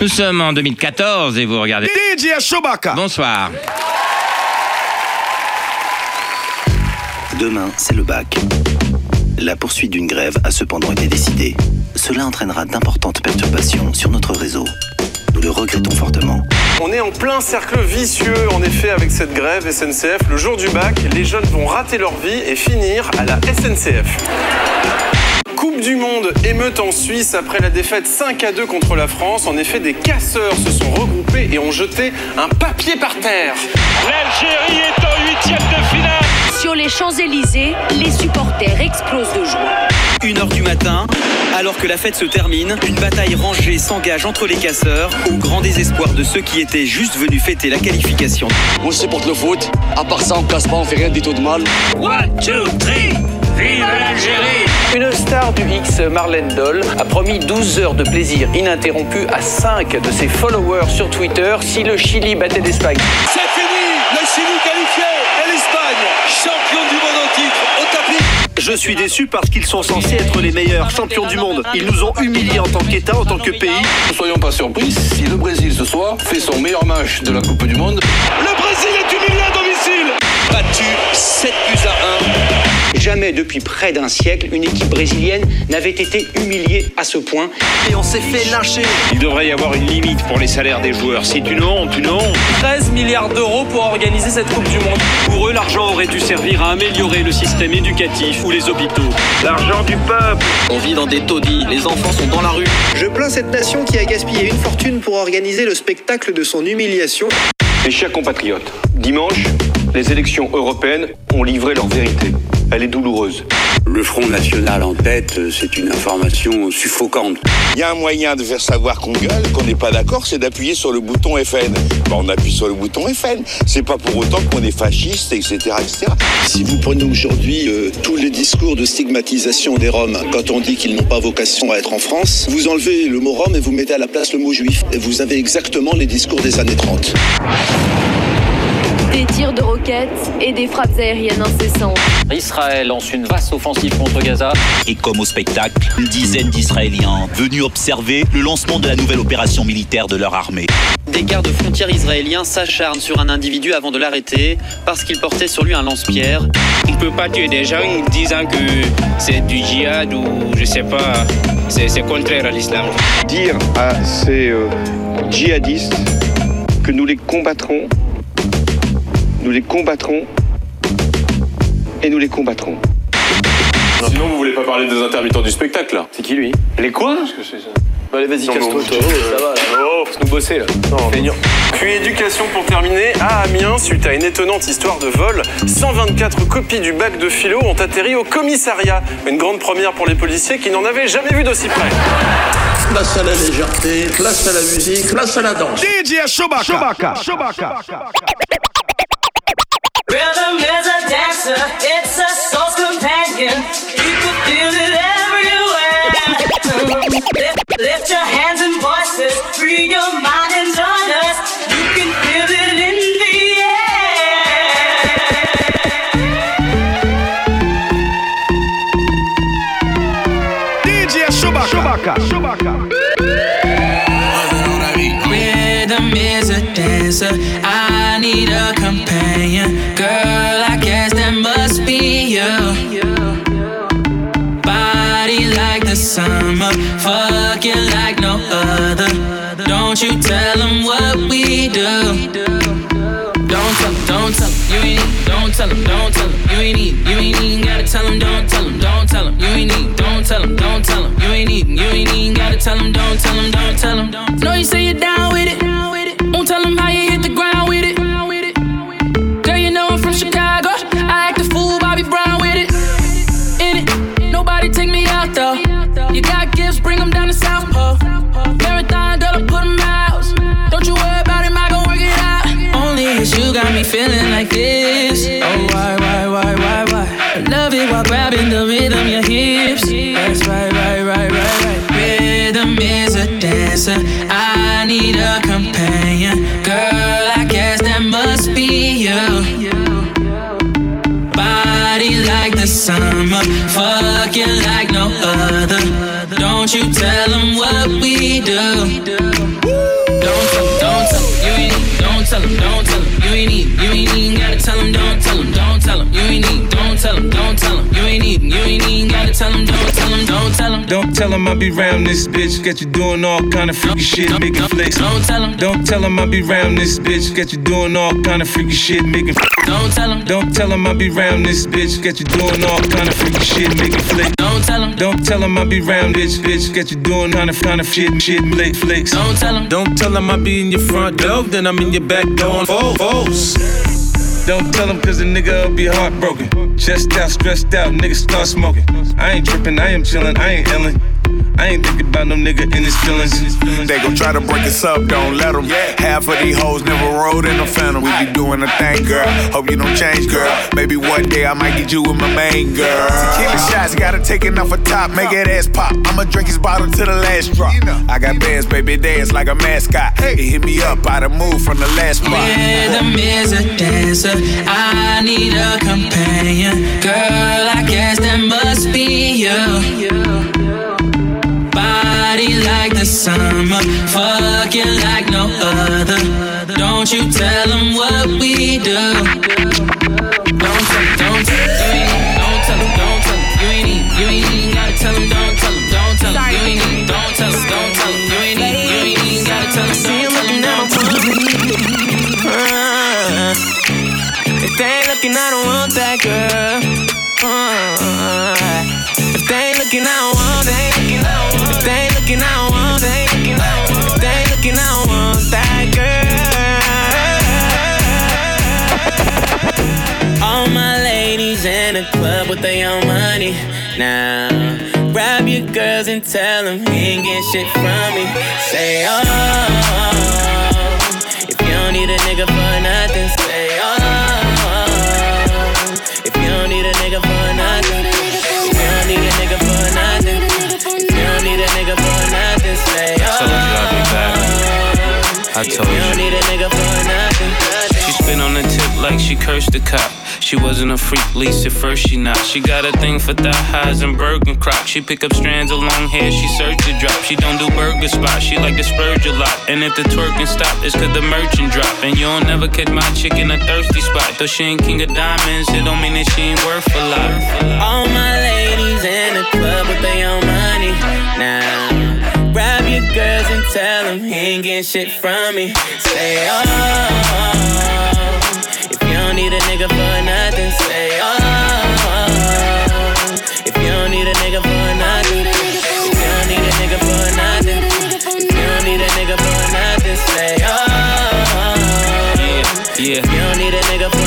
Nous sommes en 2014 et vous regardez. DJ Chewbacca. Bonsoir. Demain, c'est le bac. La poursuite d'une grève a cependant été décidée. Cela entraînera d'importantes perturbations sur notre réseau. Nous le regrettons fortement. On est en plein cercle vicieux, en effet, avec cette grève SNCF. Le jour du bac, les jeunes vont rater leur vie et finir à la SNCF. Coupe du Monde, émeute en Suisse après la défaite 5 à 2 contre la France. En effet, des casseurs se sont regroupés et ont jeté un papier par terre. L'Algérie est en huitième de finale. Sur les Champs-Élysées, les supporters explosent de joie. Une heure du matin, alors que la fête se termine, une bataille rangée s'engage entre les casseurs, au grand désespoir de ceux qui étaient juste venus fêter la qualification. On supporte le foot. À part ça, on casse pas, on fait rien du tout de mal. One, two, three. Vive l'Algérie Une star du X, Marlène Doll, a promis 12 heures de plaisir ininterrompu à 5 de ses followers sur Twitter si le Chili battait l'Espagne. C'est fini Le Chili qualifié champion du monde en titre, au tapis je suis déçu parce qu'ils sont censés être les meilleurs champions du monde. Ils nous ont humiliés en tant qu'État, en tant que pays. Ne soyons pas surpris si le Brésil ce soir fait son meilleur match de la Coupe du Monde. Le Brésil est humilié à domicile Battu 7 buts à 1. Jamais depuis près d'un siècle, une équipe brésilienne n'avait été humiliée à ce point. Et on s'est fait lâcher. Il devrait y avoir une limite pour les salaires des joueurs. C'est une honte, une honte. 13 milliards d'euros pour organiser cette Coupe du Monde. Pour eux, l'argent aurait dû servir à améliorer le système éducatif ou les hôpitaux. L'argent du peuple. On vit dans des taudis, les enfants sont dans la rue. Je plains cette nation qui a gaspillé une fortune pour organiser le spectacle de son humiliation. Mes chers compatriotes, dimanche, les élections européennes ont livré leur vérité. Elle est douloureuse. Le Front National en tête, c'est une information suffocante. Il y a un moyen de faire savoir qu'on gueule, qu'on n'est pas d'accord, c'est d'appuyer sur le bouton FN. Ben, on appuie sur le bouton FN. C'est pas pour autant qu'on est fasciste, etc., etc. Si vous prenez aujourd'hui euh, tous les discours de stigmatisation des Roms, quand on dit qu'ils n'ont pas vocation à être en France, vous enlevez le mot Rome et vous mettez à la place le mot juif. Et vous avez exactement les discours des années 30. Des tirs de roquettes et des frappes aériennes incessantes. Israël lance une vaste offensive contre Gaza. Et comme au spectacle, une dizaine d'Israéliens venus observer le lancement de la nouvelle opération militaire de leur armée. Des gardes frontières israéliens s'acharnent sur un individu avant de l'arrêter parce qu'il portait sur lui un lance-pierre. On ne peut pas tuer des gens disant que c'est du djihad ou je sais pas, c'est contraire à l'islam. Dire à ces euh, djihadistes que nous les combattrons nous les combattrons et nous les combattrons. Sinon, vous voulez pas parler des intermittents du spectacle là C'est qui lui Les quoi Qu'est-ce que c'est ça Allez, vas-y, casse-toi, toi. Ça va, là. Oh, faut nous bosser, là. Non, Feignant. Puis éducation pour terminer. À Amiens, suite à une étonnante histoire de vol, 124 copies du bac de philo ont atterri au commissariat. Une grande première pour les policiers qui n'en avaient jamais vu d'aussi près. Place à la légèreté, place à la musique, place à la danse. DJ Chewbacca. Chewbacca. Chewbacca. Rhythm is a dancer, it's a soul's companion. You can feel it everywhere. Lift, lift your hands and voices, free your mind and join us. You can feel it in the air. DJ Chewbacca. Chewbacca. Rhythm is a dancer. I need a companion. Girl, I guess that must be you. Body like the summer, fucking like no other. Don't you tell them what we do. Don't tell them, don't tell them, you ain't need, don't tell them, don't tell them, you ain't need, you ain't even gotta tell them, don't tell them, don't tell them, you ain't need, don't tell them, don't tell them, you ain't even, you ain't even gotta tell them, don't tell them, don't tell them. Know you say you're down with it, tell them how you hit the ground with it. Girl, you know I'm from Chicago, I act a fool, Bobby Brown with it. In it, nobody take me out though. You got gifts, bring them down to South Pole. Marathon, girl, I put them out. Don't you worry about it, I gon' work it out. Only it's you got me feeling like this. Oh, why, why, why, why, why? I love it while grabbing the rhythm, your hips. That's right, right, right, right, right. Rhythm is a dancer. Fucking like no other. Don't you tell them what we do. Don't tell him, don't tell him. You ain't even, you ain't even gotta tell don't tell don't tell. You ain't even, don't tell don't tell. You ain't even, you ain't even gotta tell don't tell don't tell. Don't tell I be round this bitch. Get you doing all kind of freaky shit, making flicks. Don't tell him. Don't tell him I be round this bitch. Get you doing all kind of freaky shit, making. Don't tell him. Don't tell him I be round this bitch. Get you doing all kind of freaky shit, making flicks. Don't tell him. Don't tell him I be round this bitch. Get you doing kind of kind of shit, shit, flick flicks. Don't tell him. Don't tell him I be in your front door, then I'm in your back door. Oh, oh. Don't tell him cause the nigga will be heartbroken. Chest out, stressed out, nigga start smoking. I ain't tripping, I am chillin', I ain't illin'. I ain't thinking about no nigga in his feelings. They gon' try to break us up, don't let them. Half of these hoes never rode in a phantom. We be doing a thing, girl. Hope you don't change, girl. Maybe one day I might get you with my main girl. Tequila shots, gotta take it off a top, make it ass pop. I'ma drink his bottle to the last drop. I got bands, baby, dance like a mascot. It hit me up, I done moved from the last spot. Rhythm is a dancer. I need a companion. Summer, fucking like no other. Don't you tell them what we do. Club with their own money. Now, grab your girls and tell them he ain't getting shit from me. Say, oh, if you don't need a nigga for nothing, say, oh. If you don't need a nigga for nothing, if you don't need a nigga for nothing, if you don't need a nigga for nothing, say oh. Told you back. Oh, I told If you don't need a nigga for nothing, She spit on the tip like she cursed the cop. She wasn't a freak, least at first she not. She got a thing for thigh highs and burger crop. She pick up strands of long hair, she search the drop. She don't do burger spots, she like to splurge a lot. And if the twerking stop, it's cause the merchant drop. And you don't never catch my chick in a thirsty spot. Though she ain't king of diamonds, it don't mean that she ain't worth a lot. All my ladies in the club with their own money. Now, grab your girls and tell them he ain't getting shit from me. Say, oh. A nigga for nothing, say, oh. If you don't need a nigga for nothing, if you don't need a nigga for nothing, if you don't need a nigga for nothing, say, oh. Yeah. If you don't need a nigga for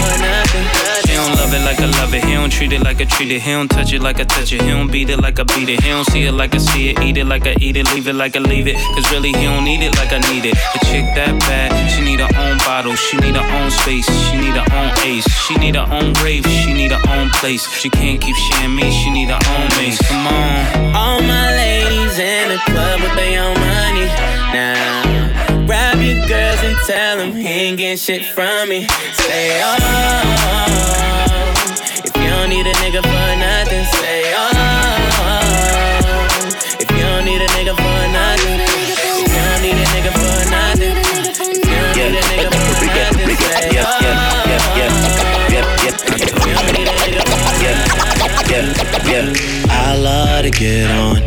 like I love it. He don't treat it like I treat it. He don't touch it like I touch it. He don't beat it like I beat it. He don't see it like I see it. Eat it like I eat it. Leave it like I leave it. Cause really he don't need it like I need it. A chick that bad, she need her own bottle. She need her own space. She need her own ace. She need her own grave. She need her own place. She can't keep sharing me. She need her own mace. Come on. All my ladies in the club with their own money. Now, grab your girls and tell them he ain't getting shit from me. Say, oh. Don't need a nigga for nothing, say, oh. If you don't need a nigga for nothing, if you don't need a nigga for nothing, if you don't need a nigga for nothing, say, oh. I love to get on.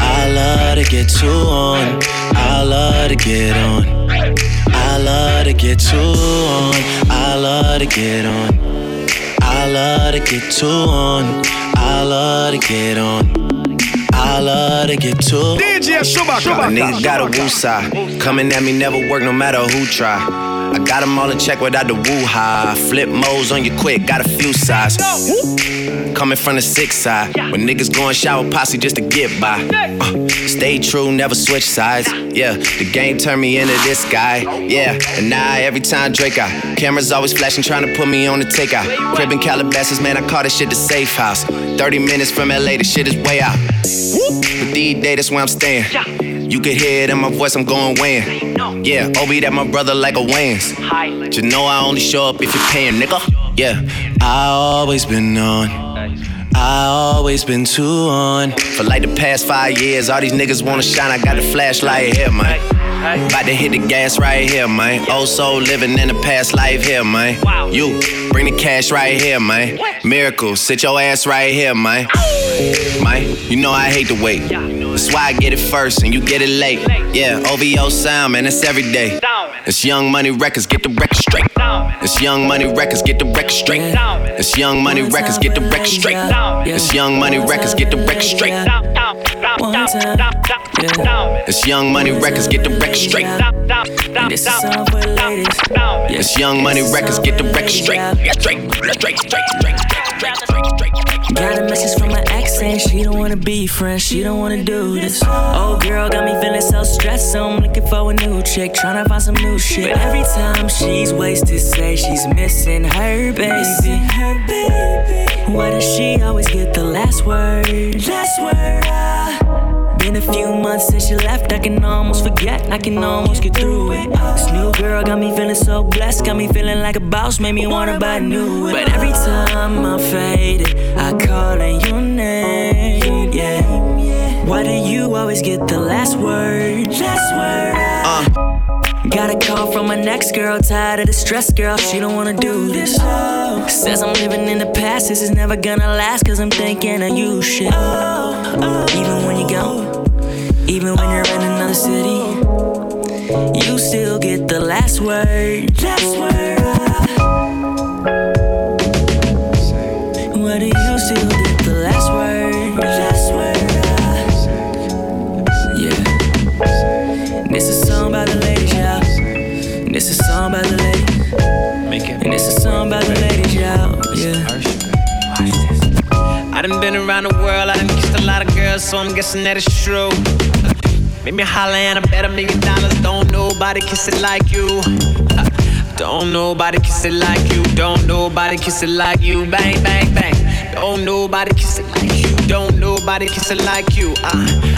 I love to get too on. I love to get on. I love to get too on. I love to get on. I love to get too on. I love to get on. I love to get too. DJ Chewbacca. A nigga got a woo side. Coming at me never work no matter who try. I got them all in check without the woo high. Flip modes on you quick, got a few sides. Coming from the six side. When niggas going shower posse just to get by. Uh, stay true, never switch sides. Yeah, the game turned me into this guy. Yeah, and now every time Drake out. Cameras always flashing, trying to put me on the takeout. Crib in Calabasas, man, I call this shit the safe house. 30 minutes from LA, the shit is way out. But days, that's where I'm staying. You can hear it in my voice, I'm going weighing. Yeah, Obi, that my brother like a. But you know I only show up if you're paying, nigga. Yeah, I always been on. I always been too on. For like the past five years, all these niggas wanna shine. I got the flashlight here, man. About to hit the gas right here, man. Old oh, soul living in the past life here, man. You bring the cash right here, man. Miracle, sit your ass right here, man. Man, you know I hate to wait. That's why I get it first and you get it late. Yeah, OVO sound, man, it's every day. It's Young Money Records, get the record straight. It's Young Money Records, get the record straight. It's Young Money Records, get the record straight. It's Young Money Records, get the record straight. It's Young Money Records, get the record straight. This is song for the ladies. It's Young Money Records, get the record straight. Straight, straight, straight, straight, straight, straight, straight. Got a message from my ex saying she don't wanna be friends, she don't wanna do this. Oh girl got me feeling so stressed, so I'm looking for a new chick, tryna find some new shit. But every time she's wasted, say she's missing her baby. Why does she always get the last word? Last word. Been a few months since she left, I can almost forget, I can almost get through it. This new girl got me feeling so blessed, got me feeling like a boss, made me wanna buy new. But every time I'm faded, I call in your name, yeah. Why do you always get the last word? Last word. Uh. Got a call from my next girl, tired of the stress, girl. She don't wanna do this. Says I'm living in the past, this is never gonna last, cause I'm thinking of you, shit. Even when you go, even when you're in another city, you still get the last word. Last word. Why do you still get the last word? Last word. Yeah. This is a song by the ladies, y'all. This is a song by the ladies. And this is song by the ladies, y'all. Yeah. I done been around the world, I done lot of girls, so I'm guessing that it's true. Make me holler and I bet a million dollars. Don't nobody kiss it like you. Don't nobody kiss it like you. Don't nobody kiss it like you. Bang, bang, bang. Don't nobody kiss it like you. Don't nobody kiss it like you. Uh.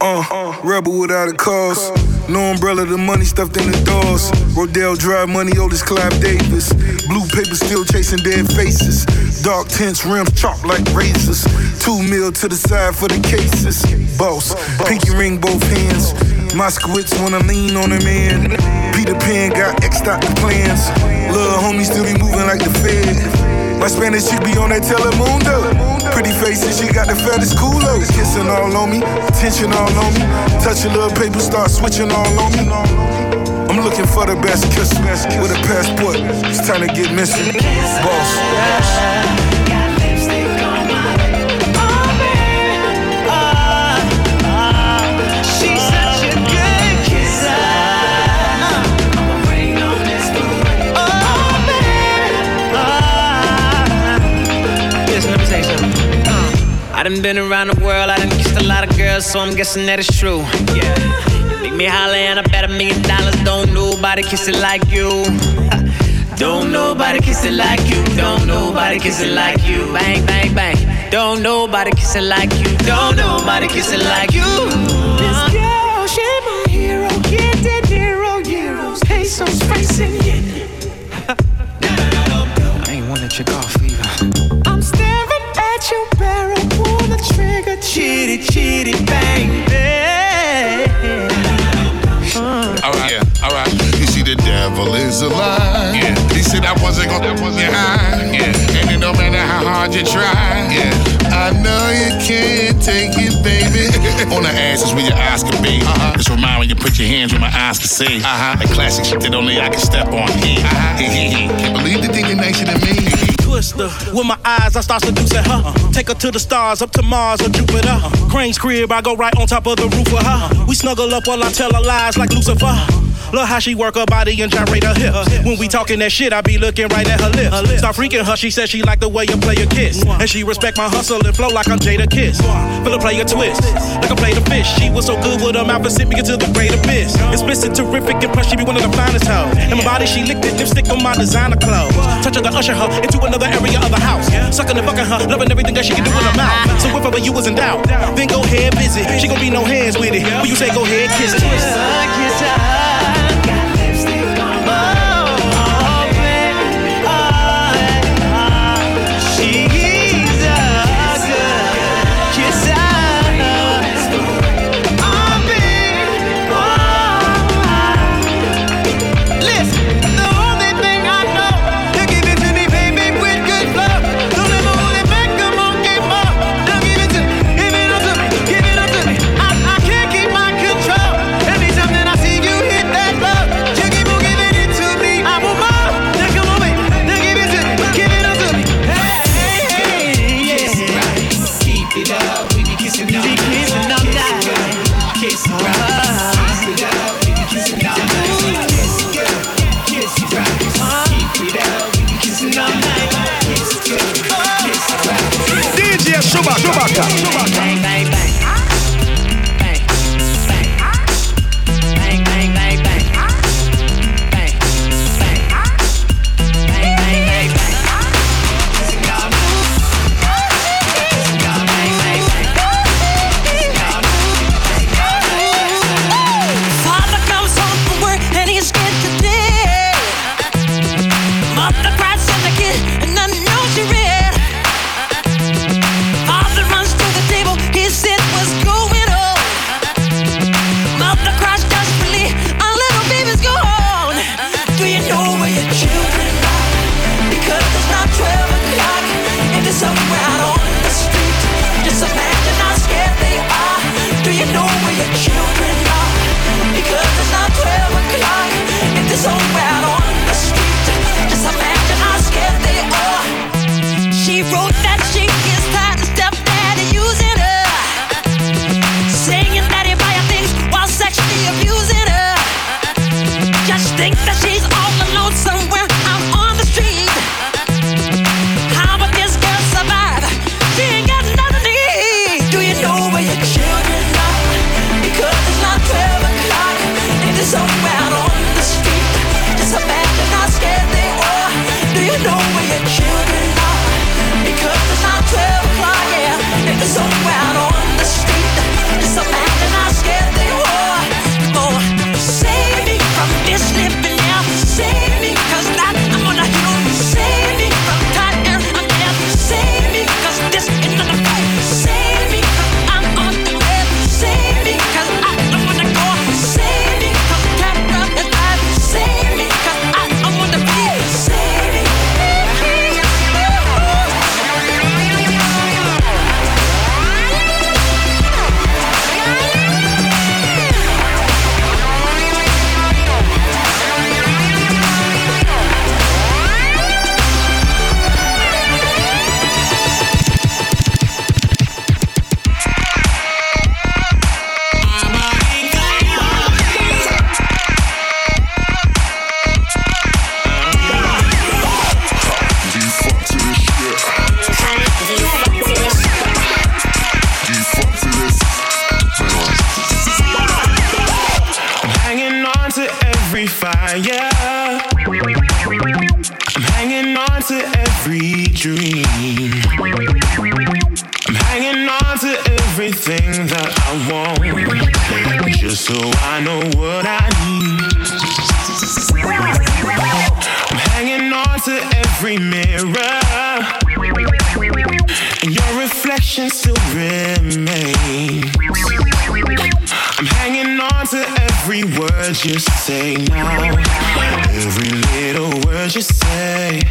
Uh, rebel without a cause. No umbrella, the money stuffed in the doors. Rodeo Drive, money, oldest Clive Davis. Blue paper still chasing dead faces. Dark tints, rims chopped like razors. Two mil to the side for the cases. Boss, pinky ring both hands. My Moskowitz wanna lean on a man. Peter Pan got X out the plans. Little homie still be moving like the Fed. My Spanish chick be on that Telemundo. Pretty faces, she got the fattest culos. Kissing all on me, tension all on me. Touch a little paper, start switching all on me. I'm looking for the best kisser with a passport. It's time to get missing. Boss. I done been around the world, I done kissed a lot of girls, so I'm guessing that it's true. Yeah. Make me holler and I bet a million dollars. Don't nobody kiss it like you. Don't nobody kiss it like you. Don't nobody kiss it like you. Bang, bang, bang. Don't nobody kiss it like you. Don't nobody kiss it like you. This girl, she my hero. Get that zero euros, pesos, facing chitty, chitty, bang, bang. Uh. All right, yeah, all right. You see, the devil is a lie. Yeah. He said I wasn't gonna get high. Yeah. And it don't matter how hard you try. Yeah. I know you can't take it, baby. On the ass is where your eyes can be. Uh-huh. Just remind when you put your hands where my eyes can see. Uh-huh. That classic shit that only I can step on. Uh-huh. Can't believe the thing is nicer than me. Twister. With my eyes, I start seducing her. Take her to the stars, up to Mars or Jupiter. Crane's crib, I go right on top of the roof with her. We snuggle up while I tell her lies like Lucifer. Look how she work her body and gyrate her hips. When we talking that shit, I be looking right at her lips. Start freaking her, she said she like the way you play a kiss. And she respect my hustle and flow like I'm Jadakiss. Feel her play a twist, like I play the fish. She was so good with her mouth, it sent me into the great abyss. Explicit, terrific, and plus she be one of the finest hoes. And my body, she licked it, lipstick on my designer clothes. Touching the usher her into another area of the house. Sucking and fucking her, loving everything that she can do in her mouth. So if ever you was in doubt, then go ahead visit. She gon' be no hands with it. When you say go ahead, kiss it. yeah. I'm hanging on to every dream. say now. Every little word you say,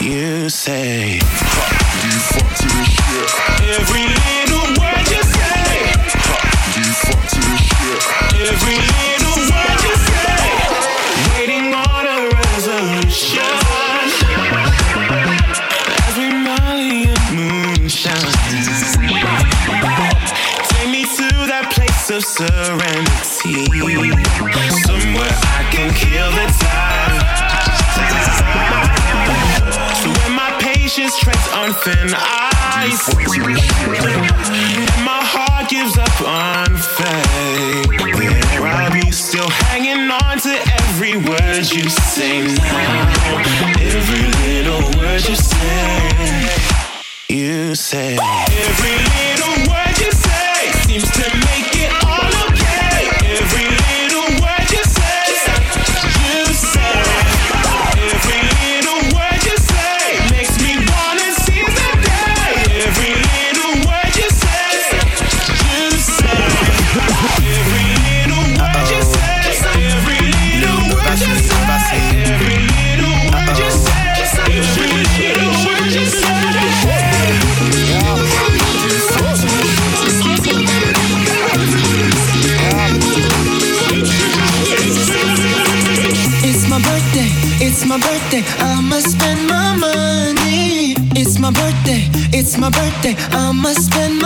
you say. nothing I see. My heart gives up on faith. There I be, still hanging on to every word you say now. Every little word you say. You say. my birthday, I must spend my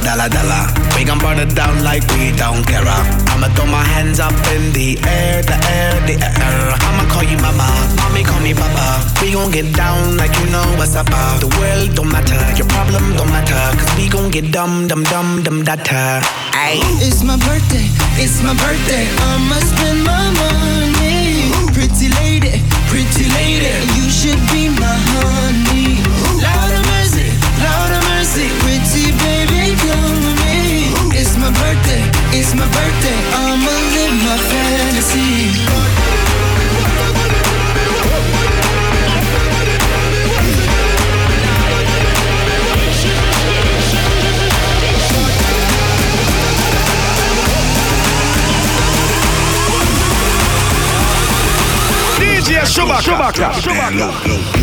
dollar, dollar, dollar. We gon' burn it down like we don't care. I'ma throw my hands up in the air, the air, the air. I'ma call you mama, mommy call me papa. We gon' get down like you know what's up. Uh. The world don't matter, your problem don't matter. Cause we gon' get dumb, dumb, dumb, dumb, data. Ay. It's my birthday, it's my birthday. I'ma spend my money. Pretty lady, pretty lady, you should be my birthday, I'ma live my fantasy. DJ Chewbacca. Chewbacca. Chewbacca.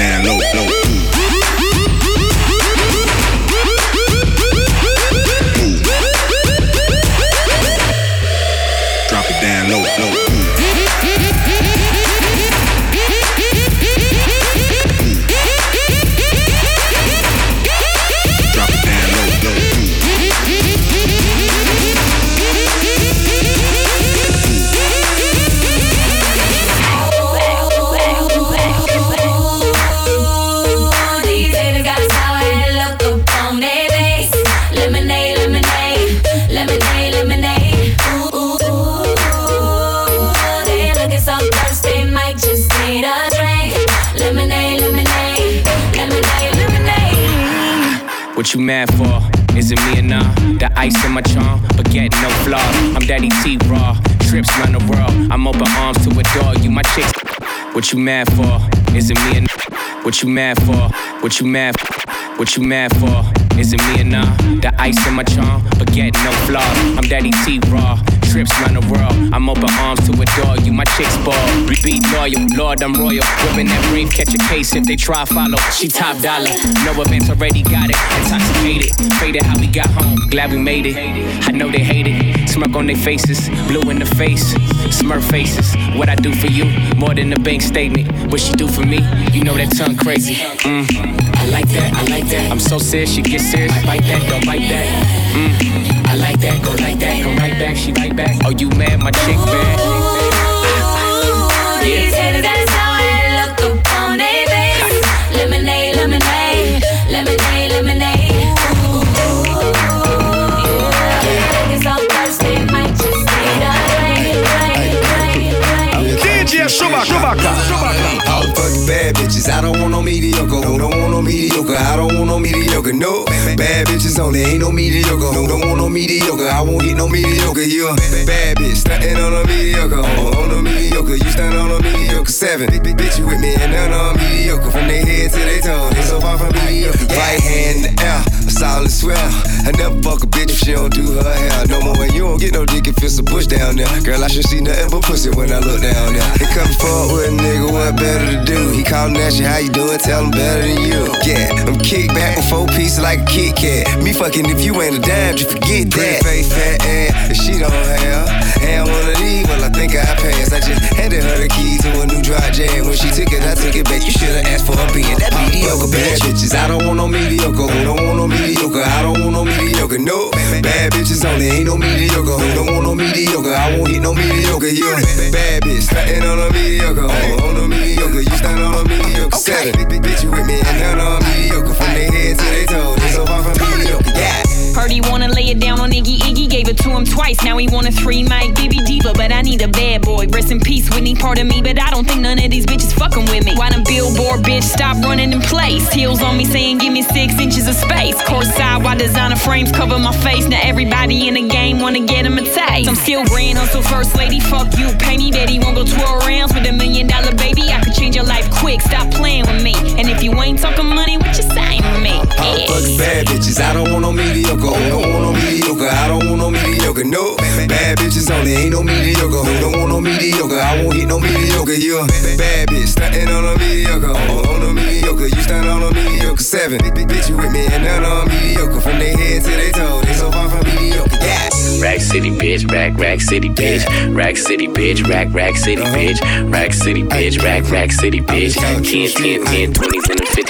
Down low, low. Mm. Drop it down low, low. Daddy T raw, trips round the world. I'm open arms to adore you, my chicks. What you mad for? Is it me or? What you mad for? What you mad? For? What you mad for? Is it me or nah? The ice in my charm, but get no flaw. I'm Daddy T raw, trips round the world. I'm open arms to adore you, my chicks ball. Be loyal, Lord, I'm royal. Women that breathe, catch a case if they try follow. She top dollar, no events already got it. Intoxicated, faded how we got home. Glad we made it. I know they hate it. Smirk on their faces, blue in the face, smurf faces. What I do for you, more than a bank statement. What she do for me, you know that tongue crazy. Mm. I like that, I like that. I'm so serious, she gets serious. I bite that, don't bite that. Mm. I like that, go like that, go right back, she right back. Oh, you mad, my chick bad. These haters got a sour head look up on their face. Lemonade, lemonade, lemonade, lemonade. Ooh, yeah. Looking so thirsty, might just need a drink, drink, drink, drink. DJ Chewbacca. Bad bitches. I don't want no mediocre. No, don't want no mediocre. I don't want no mediocre. No, bad bitches only. Ain't no mediocre. No, don't want no mediocre. I won't hit no mediocre. You a bad bitch. Stuntin' on a mediocre. On, on a mediocre. You stand on a mediocre. Seven. Big bitch, you with me. And none on mediocre. From their head to their toe. They so far from mediocre. Right hand in the air. A solid swell. I never fuck a bitch if she don't do her hair. No more don't get no dick if it's a bush down there. Girl, I should see nothing but pussy when I look down there. They come forward with a nigga, what better to do? He callin' you, how you doing? Tell him better than you. Yeah, I'm kick back with four pieces like a Kit Kat. Me fucking if you ain't a dime, just forget that. Pretty face, fat ass, if she don't have. And one of these, well, I think I passed. I just handed her the key to a new dry jam. When she took it, I took it back. You should've asked for her being that mediocre. Bad bitches, I don't want no mediocre. Who don't want no mediocre? I don't want no mediocre. No, bad bitches only. Ain't no mediocre. Who don't want no mediocre? I won't hit no mediocre. You bad bitch, stuntin' on a mediocre. On, on a mediocre, you stand on a mediocre. Seven, big, big bitch, you with me and none on mediocre. From their head to their toe, they so far from mediocre. Yeah. Heard he wanna lay it down on Iggy Iggy, gave it to him twice. Now he want a three mic Bibby Diva, but I need a bad boy. Rest in peace, Whitney, part of me, but I don't think none of these bitches fucking with me. Why the billboard bitch stop running in place? Heels on me saying give me six inches of space. Course side, why designer frames cover my face? Now everybody in the game wanna get him a taste. I'm still grand hustle first lady, fuck you, pay me, bet he won't go 12 rounds with a million dollar baby. I could change your life quick, stop playing with me. And if you ain't talking money, what you saying with me? All fucking bad bitches. I don't want no mediocre. Who don't want no mediocre? I don't want no mediocre. No, bad bitches only. Ain't no mediocre. Who don't want no mediocre? I won't hit no mediocre. You a bad bitch. Stuntin' on a mediocre. On, on a mediocre. You stand on a mediocre. Seven. Bitch, you with me and none on mediocre. From their head to their toe. They so far from mediocre. Yeah. Rack City, bitch, rack, rack city, bitch. Rack City, bitch, rack, rack city, uh-huh. bitch. Rack City, bitch, rack, rack city, bitch. 10, 10, 10, 20s and the 50s,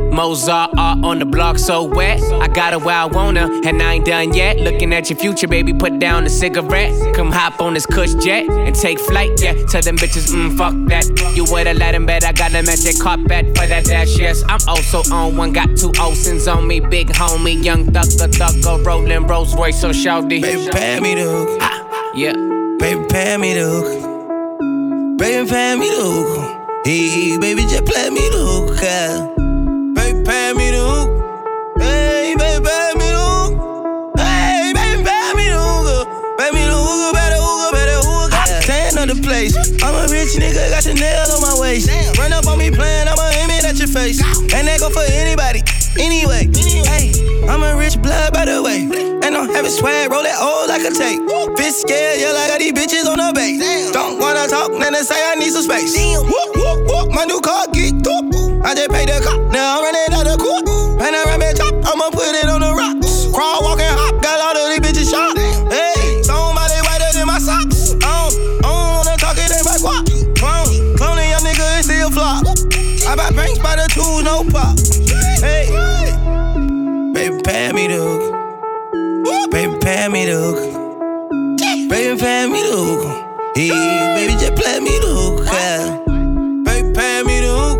Mozart art on the block so wet. I got it where I wanna, and I ain't done yet. Looking at your future, baby, put down the cigarette. Come hop on this cush jet and take flight, yeah. Tell them bitches, mm, fuck that. You would've let him bet I got a magic carpet for that dash, yes. I'm also on one, got two Olsen's on me, big homie, young thugger, thugger, rolling Rolls Royce, so shouty. Baby, pay me the hook. Ah, yeah. Baby, pay me the hook. Baby, pay me the hook. Hey, baby, just play me the hook. Baby, pay me the hook. Hey, baby, pay me the hook. Hey, baby, pay me the hook. Pay me the hook, better hook, better hook. Stand on the place. I'm a rich nigga, got Chanel on my waist. Run up on me playing, I'ma aim it at your face. And that go for anybody. Anyway, hey, I'm a rich blood by the way. And I'm having swag, roll that old like a tape. Bitch scared, yeah, like I got these bitches on the base. Don't wanna talk, then they say I need some space. Whoop, whoop, whoop, my new car geeked up. I just paid the cop, now I'm running out the court. Me the hook. Baby, pay me the hook. Hey, baby, just play me the hook. Yeah. Baby, pay me the hook.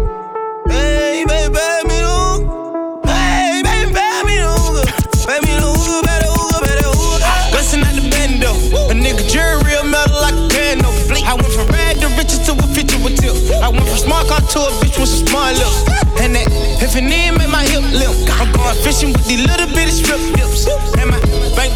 Hey, baby, pay me the hook. Hey, baby, pay me the hook. Pay me the hook, better hook, better hook. Bustin' out the bendo. A nigga jury real metal like a piano. I went from rag to riches to a feature with tip. I went from smart car to a bitch with some smart lips. And that if it need make my hip limp. I'm going fishing with these little bitty strip dips. And my bankroll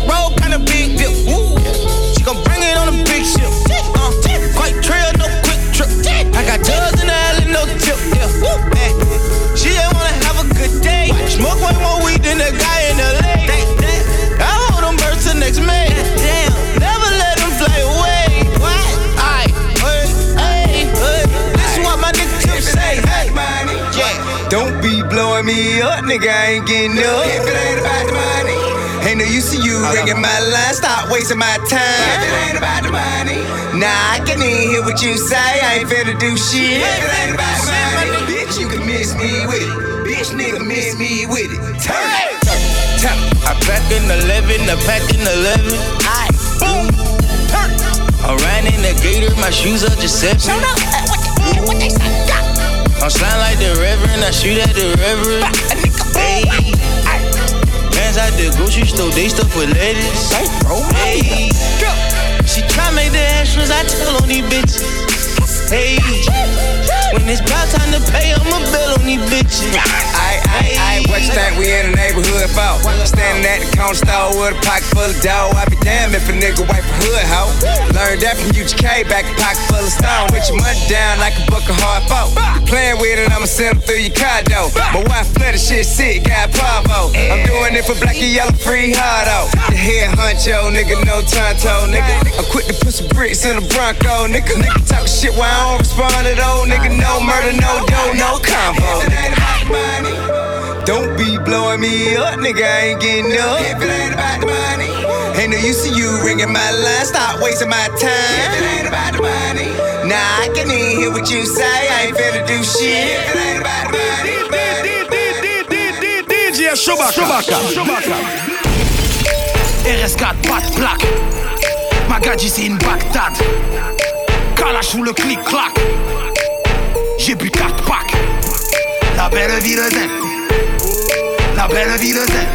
wasting my time. If it ain't about the money. Nah, I can even hear what you say. I ain't finna do shit. If it ain't about the money. Bitch, you can miss me with it. Bitch, nigga, miss me with it. Turn it. I pack in 11, I pack in 11. I Boom. Turn. I'm riding the gator, my shoes are just seven. Show up. Uh, what, what they say? I'm sliding like the reverend, I shoot at the reverend. Hey. Bands out the grocery store, they stuff with lettuce. Hey. She try make the extras, I tell on these bitches. Hey. When it's about time to pay, I'ma bill on these bitches. I, I, I, what you think we in the neighborhood for? Standing at the counter store with a pocket full of dough. I be damned if a nigga wipe a hood hoe. Learned that from UGK, back a pocket full of stone. With your money down like a book of hard folk. You playing with it, I'ma send through your condo. My wife flooded shit sick, got Pavo. I'm doing it for black and yellow, free hardo. The head honcho, nigga, no tonto, nigga. I'm quick to put some bricks in a Bronco, nigga. Nigga talk shit while I don't respond at all, nigga. No murder, no dough, no combo. Don't be blowing me up, nigga. I ain't getting up. If it ain't about the money, ain't no use to you ringing my line. Stop wasting my time. If it ain't about the money, nah, I can even hear what you say. I ain't finna do shit. If it ain't about the money, DJ Chewbacca. RS4, pas de plaque. Magadji, c'est une Bagdad. Kalash ou le clic-clac. J'ai bu 4 packs. La belle ville zen. La belle ville zen.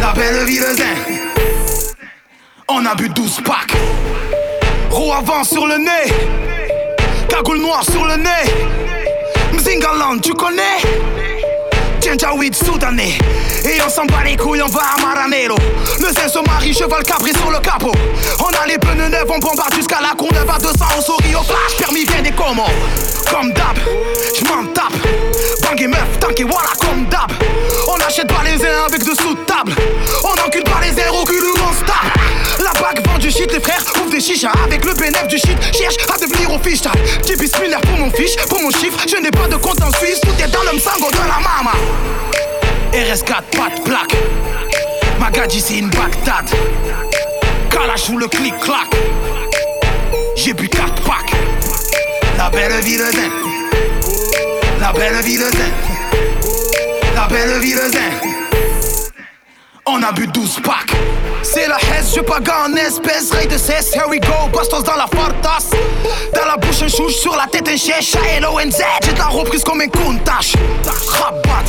La belle ville. On a bu 12 packs. Roue avant sur le nez. Cagoule noire sur le nez. Mzingaland, tu connais? Janjaweed soudanais Et on s'en bat les couilles, on va à Maranero Le zin se marie, cheval cabri sur le capot On a les pneus neufs, on bombarde jusqu'à la Courneuve à 200 On sourit au flash, permis vient des comos Comme d'hab, j'm'en tape Bang et meuf, tank et voilà comme d'hab On achète pas les uns avec de table On encule pas les airs au cul tape La bague vend du shit, les frères ouvrent des chichas Avec le bénéf du shit, cherche à devenir au fiche J'ai bismillah pour mon fiche, pour mon chiffre Je n'ai pas de compte en Suisse, tout est dans le sango de la mama RS4, pas de plaque. Magadji, c'est une Bagdad. Kalash ou le clic-clac. J'ai bu 4 packs. La belle ville zen. La belle ville zen. La belle ville zen. On a bu 12 packs. C'est la Hesse, je pague en espèce. Ray de cesse, here we go. Bastos dans la fartas. Dans la bouche, un chouche, sur la tête, un chèche. L-O-N-Z. J'ai la reprise comme un countach. Rabat,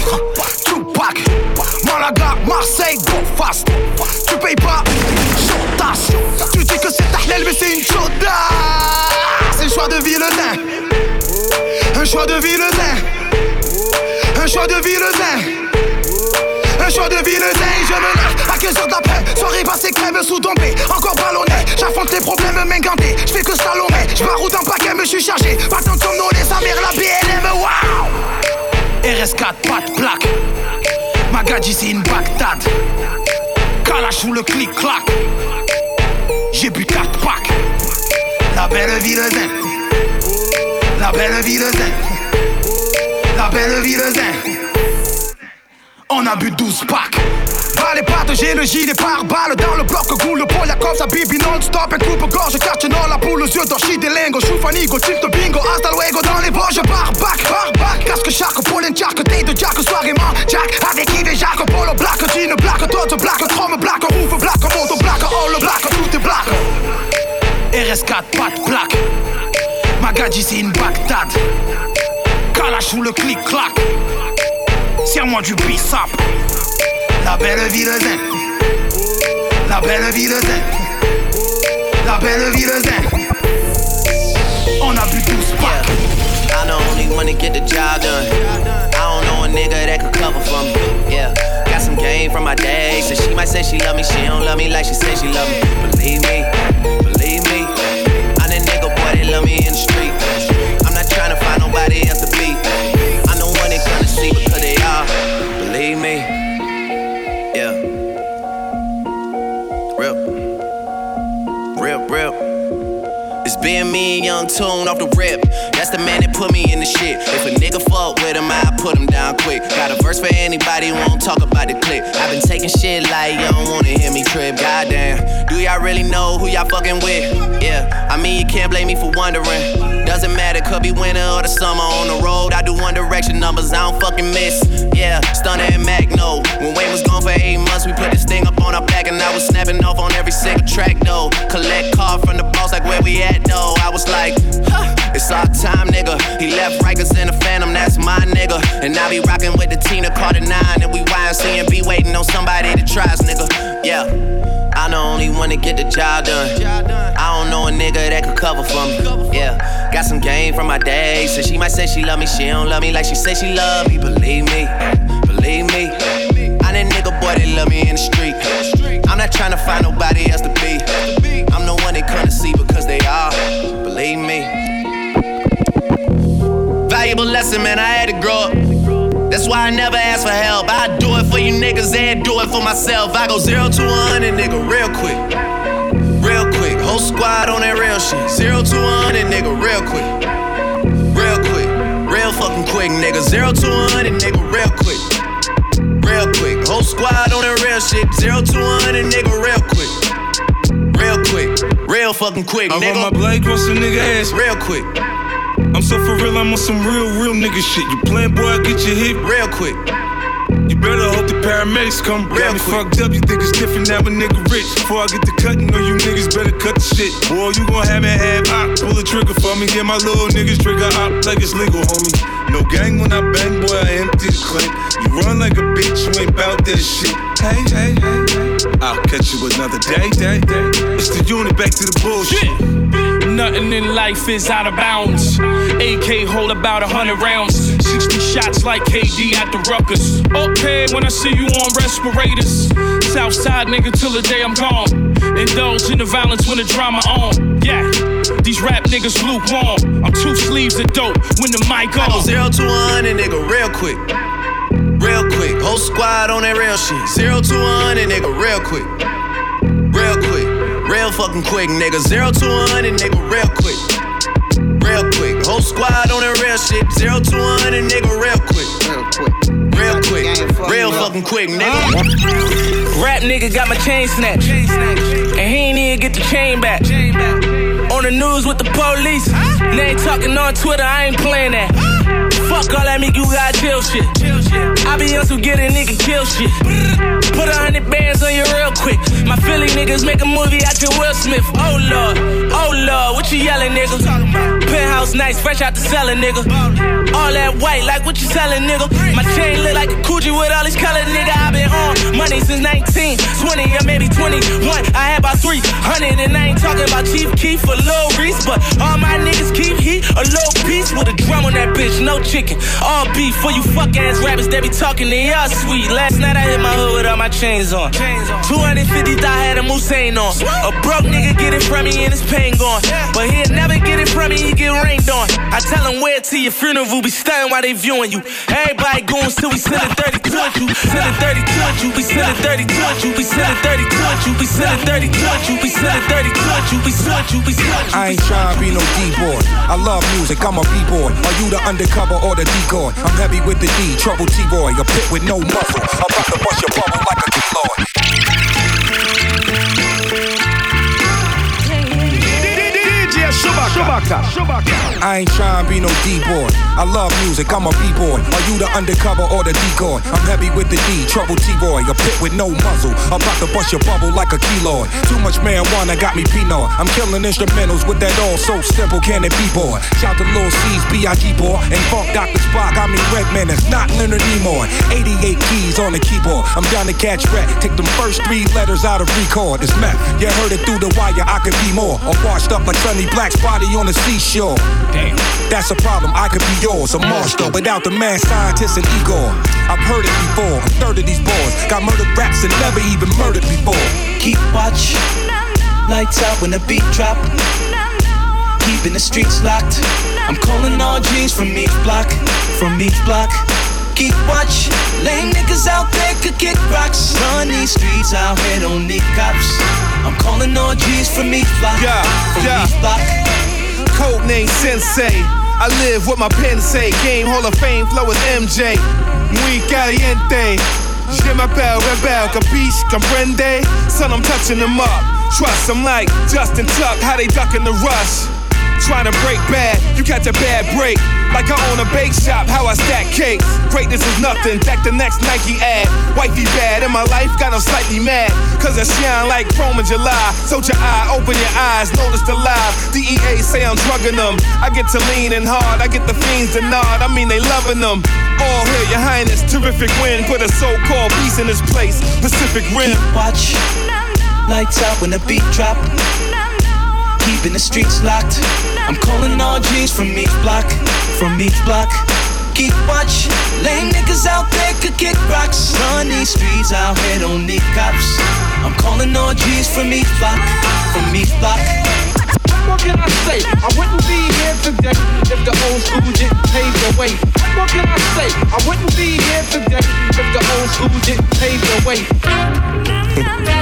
Tupac. Malaga, Marseille, go fast. Tu payes pas, tasse. Tu dis que c'est ta mais c'est une chaudasse. C'est un choix de vie, le nain. Un choix de vie, le nain. Un choix de vie, le. Un choix de vie, le nain, je me lève à 15h d'après. Soirée passée, crème sous tombée, encore ballonné. J'affronte les problèmes, main gantée. J'fais que salomer, j'baroute un paquet, me suis chargé. Partant comme nous, les amers, la BLM, waouh! RS4, pas de plaque. Magadji, c'est une Bagdad. Kalash ou le clic-clac. J'ai bu 4 packs. La belle ville zen. La belle ville zen. La belle. On a bu 12 packs. Bas les pattes, j'ai le gilet par balle dans le bloc, goule le Poliakov, ça bibi non-stop, un coupe-gorge, quartier nord, la poule yeux d'orchis, des lingots, choufanigo, tilt bingo, hasta luego. Dans les Vosges, bar back, bar back, casque charque, pollen jack, thé de jack, soirée man, jack, avec Yves et Jacques, polo black, jean black, tot black, chrome black, roof black, moto black, all black, tout est black. RS4, pas de plaque, Magadji c'est une Bagdad, Kalash ou le clic-clac. Serre-moi du bissap. La belle ville zen. La belle ville zen. La belle ville zen. On a bu 12 packs. I'm the only one to get the job done. I don't know a nigga that could cover for me. Yeah, got some game from my day. So she might say she love me, she don't love me like she said she love me. Believe me, believe me. I'm that nigga boy that love me in the street. I'm not trying to find nobody else to be. Being me and Young Tune off the rip. That's the man that put me in the shit. If a nigga fuck with him, I put him down quick. Got a verse for anybody who won't talk about the clip. I've been taking shit like you don't wanna hear me trip. Goddamn, do y'all really know who y'all fucking with? Yeah, I mean you can't blame me for wondering. Doesn't matter, could be winter or the summer on the road. I do one direction numbers, I don't fucking miss. Yeah, Stunner and Magno. When Wayne was gone for eight months, we put this thing up on our back and I was snapping off on every single track though. Collect card from the boss, like where we at though. I was like, huh, it's our time, nigga. He left Rikers in the Phantom, that's my nigga. And I be rocking with the Tina Carter 9 and we YMC and be waiting on somebody to try us, nigga. Yeah. I'm the only one to get the job done. I don't know a nigga that could cover for me. Yeah, got some game from my day. So she might say she love me, she don't love me like she say she love me. Believe me, believe me. I'm that nigga boy that love me in the street. I'm not trying to find nobody else to be. I'm the one they come to see because they are. Believe me. Valuable lesson, man. I had to grow up. Why I never ask for help. I do it for you niggas and do it for myself. I go zero to one hundred, nigga, real quick. Real quick. Whole squad on that real shit. Zero to one hundred, nigga, real quick. Real quick. Real fucking quick, nigga. Zero to one hundred, nigga, real quick. Real quick. Whole squad on that real shit. Zero to one hundred, nigga, real quick. Real quick. Real fucking quick, I nigga. run my blade across a nigga ass. Real quick. I'm so for real, I'm on some real, real nigga shit. You playing boy, I get your hit real quick. You better hope the paramedics come. Got me fucked up, you think it's different now a nigga rich. Before I get the cut, you know you niggas better cut the shit. Boy, you gon' have me have hot. Pull the trigger for me, yeah, my little niggas trigger up like it's legal, homie. No gang when I bang, boy, I empty the clip. You run like a bitch, you ain't bout that shit. Hey, hey, hey, hey. I'll catch you another day, day, day. It's the unit, back to the bullshit. Nothing in life is out of bounds. AK hold about a hundred rounds. 60 shots like KD at the Ruckers. Okay, when I see you on respirators. Southside nigga till the day I'm gone. Indulge in the violence when the drama on. Yeah, these rap niggas lukewarm. I'm two sleeves of dope when the mic on. I go zero to one hundred, nigga, real quick. Real quick. Whole squad on that real shit. Zero to one hundred, nigga, real quick. Real fucking quick, nigga. Zero to one hundred, nigga, real quick. Real quick. Whole squad on that real shit. Zero to one hundred, nigga, real quick. Real quick. Real quick. Real fucking quick, nigga. Uh. Rap nigga got my chain snatched. And he ain't even get the chain back. On the news with the police. They ain't talking on Twitter, I ain't playing that. Fuck all that make you got chill shit. I be on some get a nigga kill shit. Put a hundred bands on you real quick. My Philly niggas make a movie out your Will Smith. Oh lord, oh lord, what you yelling, nigga? Penthouse nights, fresh out the cellar, nigga. All that white, like what you selling, nigga? My chain look like a Coogi with all these colors, nigga. I been on money since 19, 20, or maybe 21. I had about 300, and I ain't talking about Chief Keef or Lil Reese, but all my niggas keep heat, a little piece with a drum on that bitch, no chicken. All beef for you fuck ass rappers that be talking to y'all sweet. Last night I hit my hood with all my chains on. 250 I had a Hussein on. A broke nigga get it from me and his pain gone. But he'll never get it from me, he get rained on. I tell him where to your funeral, be stunning while they viewing you. Everybody going till we sending 32 at you. Sending 32 at you, we sending 32 at you, we sending 32 at you, we sending 32 at you, we sending 32 at you, we sending you, we sending you. I ain't trying to be no D-boy. I love music, I'm a B-boy. Are you the undercover or the decoy? I'm heavy with the D, trouble T-boy. A pit with no muscle. About to bust your bubble like a Chewbacca. I ain't trying to be no D-boy. I love music, I'm a B-boy. Are you the undercover or the decoy? I'm heavy with the D, trouble T-boy. A pit with no muzzle. About to bust your bubble like a keloid. Too much marijuana got me penal. I'm killing instrumentals with that all so simple. Can it be, boy? Shout to Lil C's, B.I.G. boy. And Funk Dr. Spock, I mean Redman. It's not Leonard Nimoy. 88 keys on the keyboard. I'm down to catch rat. Take them first three letters out of record. It's meth. You heard it through the wire. I could be more. Or washed up like Sonny Black's body on the seashore. Damn. That's a problem. I could be yours. A monster without the mad scientist and Igor. I've heard it before. A third of these boys got murdered raps and never even murdered before. Keep watch. Lights out when the beat drop. Keeping the streets locked. I'm calling all G's from each block. From each block. Keep watch. Lame niggas out there could kick rocks. Run these streets out here, don't need cops. I'm calling all G's from me block. Yeah, from yeah. each block. Code name Sensei. I live what my pen say. Game Hall of Fame flow is MJ. Muy caliente. Je m'appelle Rebel, capiche, comprende? Son, I'm touching them up. Trust, I'm like Justin Tuck, how they ducking the rush. Trying to break bad, you catch a bad break. Like I own a bake shop, how I stack cakes. Greatness is nothing, back the next Nike ad. Wifey bad, in my life got them slightly mad. Cause I shine like chrome in July. So your eye, open your eyes, notice the live. DEA say I'm drugging them. I get to leaning hard, I get the fiends to nod. I mean, they loving them. All here, your highness, terrific win. Put a so called beast in this place. Pacific Rim. Watch. Lights out when the beat drop. Keeping the streets locked. I'm calling all G's from each block. From each block. Keep watch. Lame niggas out there could kick rocks. Run these streets out here, don't need cops. I'm calling all G's from each block. From each block. What can I say? I wouldn't be here today if the old school didn't pave the way. What can I say? I wouldn't be here today if the old school didn't pave the way.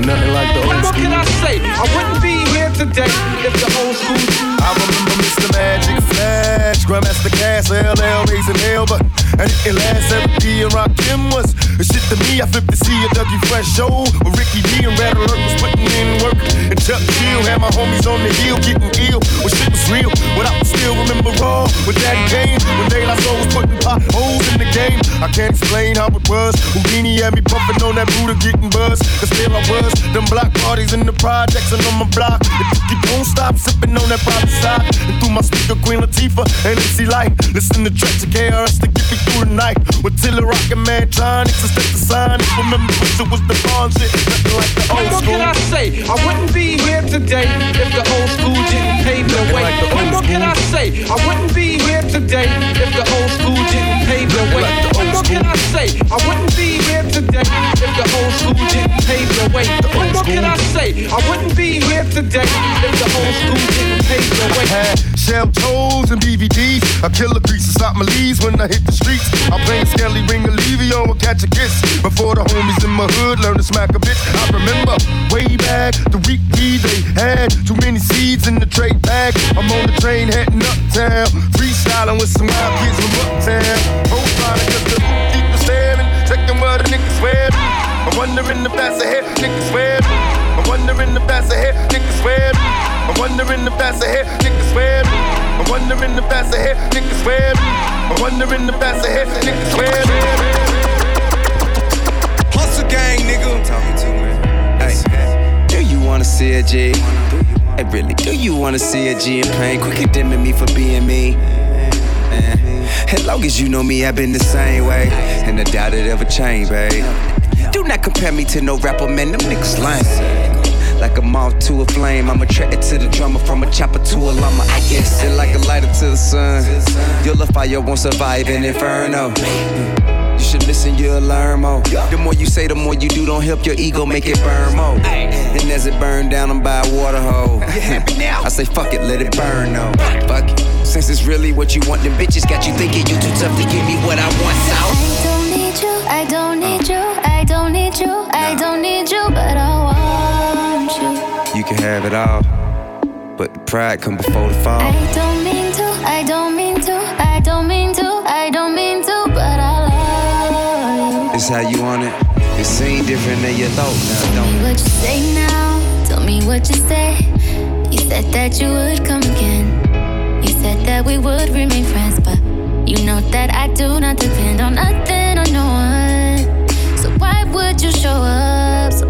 Ain't nothing like the old What can I say? I wouldn't be here today if the old school. I remember Mr. Magic Flash, Grandmaster Caz, LL, raising hell, but it last every and Rakim was a shit to me. I flipped to see a Dougie Fresh show with Ricky D and Red Alert was putting in work. And Chuck Chill had my homies on the hill getting ill. When shit was real, but I still remember raw with Daddy Kane when La Soul was putting potholes in the game. I can't explain how it was. Whodini had me puffing on that Buddha getting buzz. Cause there I was, them block parties in the projects and on my block. If you don't stop sipping on that private side, and through my Queen Latifah and MC Lyte. Listen to tracks of KRS to get me through the night. With Tiller Rockin' Mantronix and step the sign. Remember, it was the bomb shit, nothing like the old What school. can I say? I wouldn't be here today if the old school didn't pave the way. What can I say? I wouldn't be here today if the old school didn't pave the way. What can I say? I wouldn't be here today if the old school didn't pave the way. What can I say? I wouldn't be here today if the old school didn't pave the way. Had shell toes and BVDs. I kill a grease to stop my leaves when I hit the streets. I play Skelly Ring Olivio and catch a kiss. Before the homies in my hood learn to smack a bitch. I remember way back the week we they had too many seeds in the tray bag. I'm on the train heading uptown, freestyling with some wild kids from uptown. Oh, Profiling cause the keep us staring, checking what a nigga swearing. I'm wondering if that's a hit, nigga swearing. I'm wondering if that's a hit, nigga swearing. I'm wondering if that's a hit, nigga swearing. I'm wondering ahead, niggas swear me. I wonder in the past ahead, niggas swear me. Hustle gang, nigga. I'm talking to man. Hey, do you wanna see a G? Hey, really, do you wanna see a G in pain? Quick condemning me for being me. Man. As long as you know me, I've been the same way. And I doubt it ever change, babe. Do not compare me to no rapper, man. Them niggas lying. Like a moth to a flame, I'm attracted to the drummer from a chopper to a llama. I guess it like a lighter to the sun. Your fire won't survive an inferno. You should listen, you'll learn more. The more you say, the more you do. Don't help your ego make it burn more. And as it burn down, I'm by a water hole. I say fuck it, let it burn though. Fuck it. Since it's really what you want, them bitches got you thinking you too tough to give me what I want. So need you I don't need you, I don't need you, I don't need you, but I want you. You can have it all, but the pride come before the fall. I don't mean to, I don't how you want it. It seems different than you thought now, Tell me what you say now, tell me what you say. You said that you would come again. You said that we would remain friends, but you know that I do not depend on nothing or no one. So why would you show up so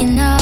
waking up.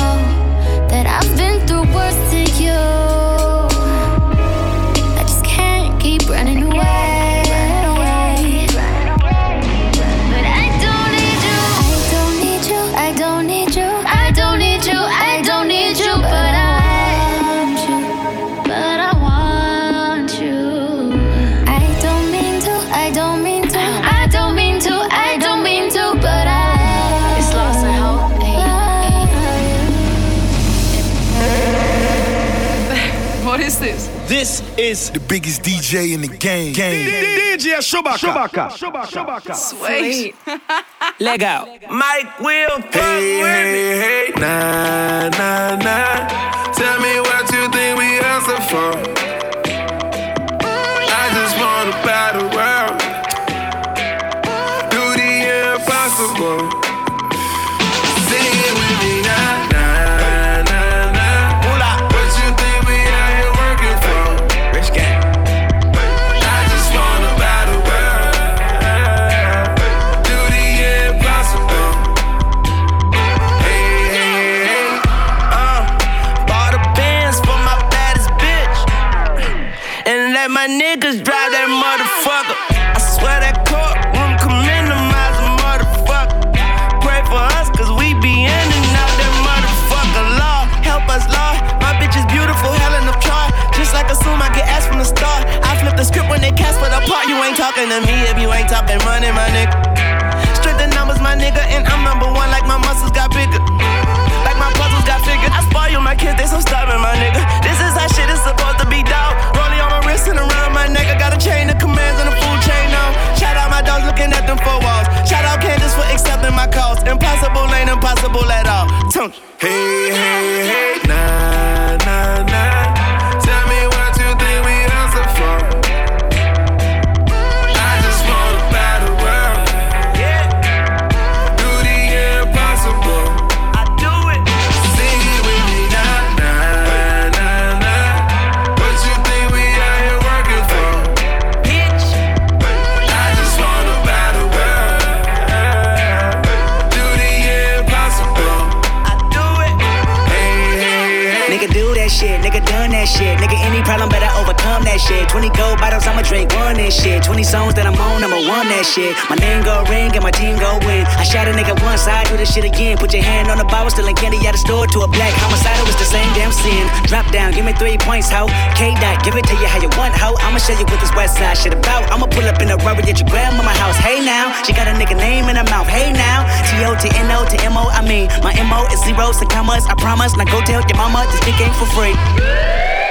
Is the biggest DJ in the game. game. DJ Shubaka. Sweet. Leg out. Mike will hey, hey, hey, nah, nah, nah. Tell me what you think we answer for. I just wanna battle world. Do the impossible. Niggas drive that motherfucker. I swear that courtroom can minimize a motherfucker. Pray for us, cause we be in and out that motherfucker. Law, help us, Lord. My bitch is beautiful, Helen of Troy. Just like assume I get asked from the start. I flip the script when they cast for the part. You ain't talking to me if you ain't talking money, my nigga. Straight the numbers, my nigga, and I'm number one like my muscles got bigger. Like my puzzles got figured. I spoil my kids, they so stubborn, my nigga. Impossible ain't impossible at all. Hey, hey, hey, shit. Nigga, any problem better overcome that shit. 20 gold bottles, I'ma drink one this shit. 20 songs that I'm on, I'ma one that shit. My name go ring and my team go win. I shot a nigga once, I do this shit again. Put your hand on the bottle, stealing candy out the store to a black homicidal, it's the same damn sin. Drop down, give me three points, ho. K dot, give it to you how you want, ho. I'ma show you what this west side shit about. I'ma pull up in a rubber at your grandmama house. Hey now, she got a nigga name in her mouth. Hey now, T O T N O to M O. I mean, my M O is zeros and commas. I promise. Now go tell your mama this dick ain't for free.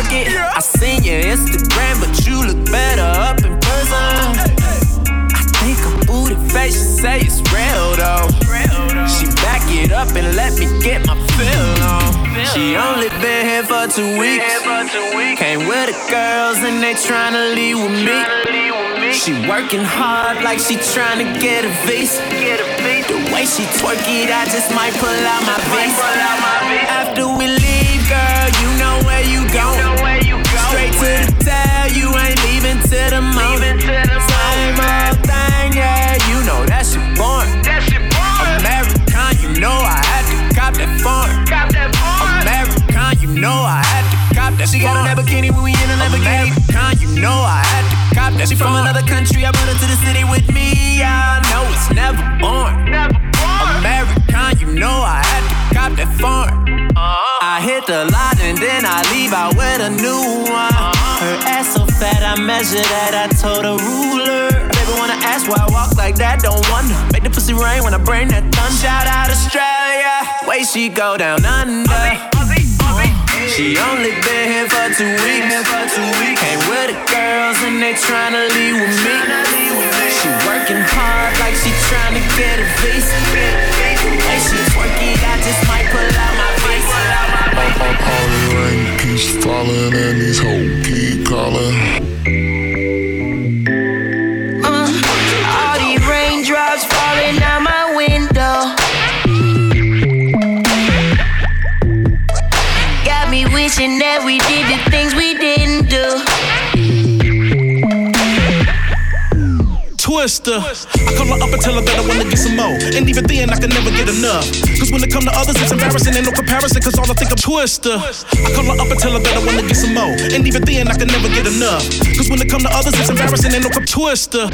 work it. I seen your Instagram, but you look better up in person. I think her booty face, she say it's real though. She back it up and let me get my fill on. She only been here for two weeks. Came with the girls and they tryna leave with me. She working hard like she tryna get a visa. The way she twerk it, I just might pull out my visa. After we to cop that foreign. American, you know I had to cop that. She got on that bikini when we in a Lamborghini. American, you know I had to cop that. She from another country, I brought her to the city with me. I know it's never born. American, you know I had to cop that foreign. Uh-huh. I hit the lot and then I leave out with a new one. Uh-huh. Her ass so fat, I measure that. I told a ruler. Baby wanna ask why I walk like that? Don't wonder. Make the pussy rain when I bring that thunder. Shout out Australia, way she go down under. She only been here for two weeks. Came with the girls and they tryna leave with me. She working hard like she tryna get a visa. Way she twerk it, I just might pull out my the rain keeps falling and these hoes keep calling. Twister. I call her up and tell her that I wanna get some more. And even then, I can never get enough. Cause when it come to others, it's embarrassing, ain't no comparison. Cause all I think of Twister. I call her up and tell her that I wanna get some more. And even then, I can never get enough. Cause when it come to others, it's embarrassing, ain't no com- Twister.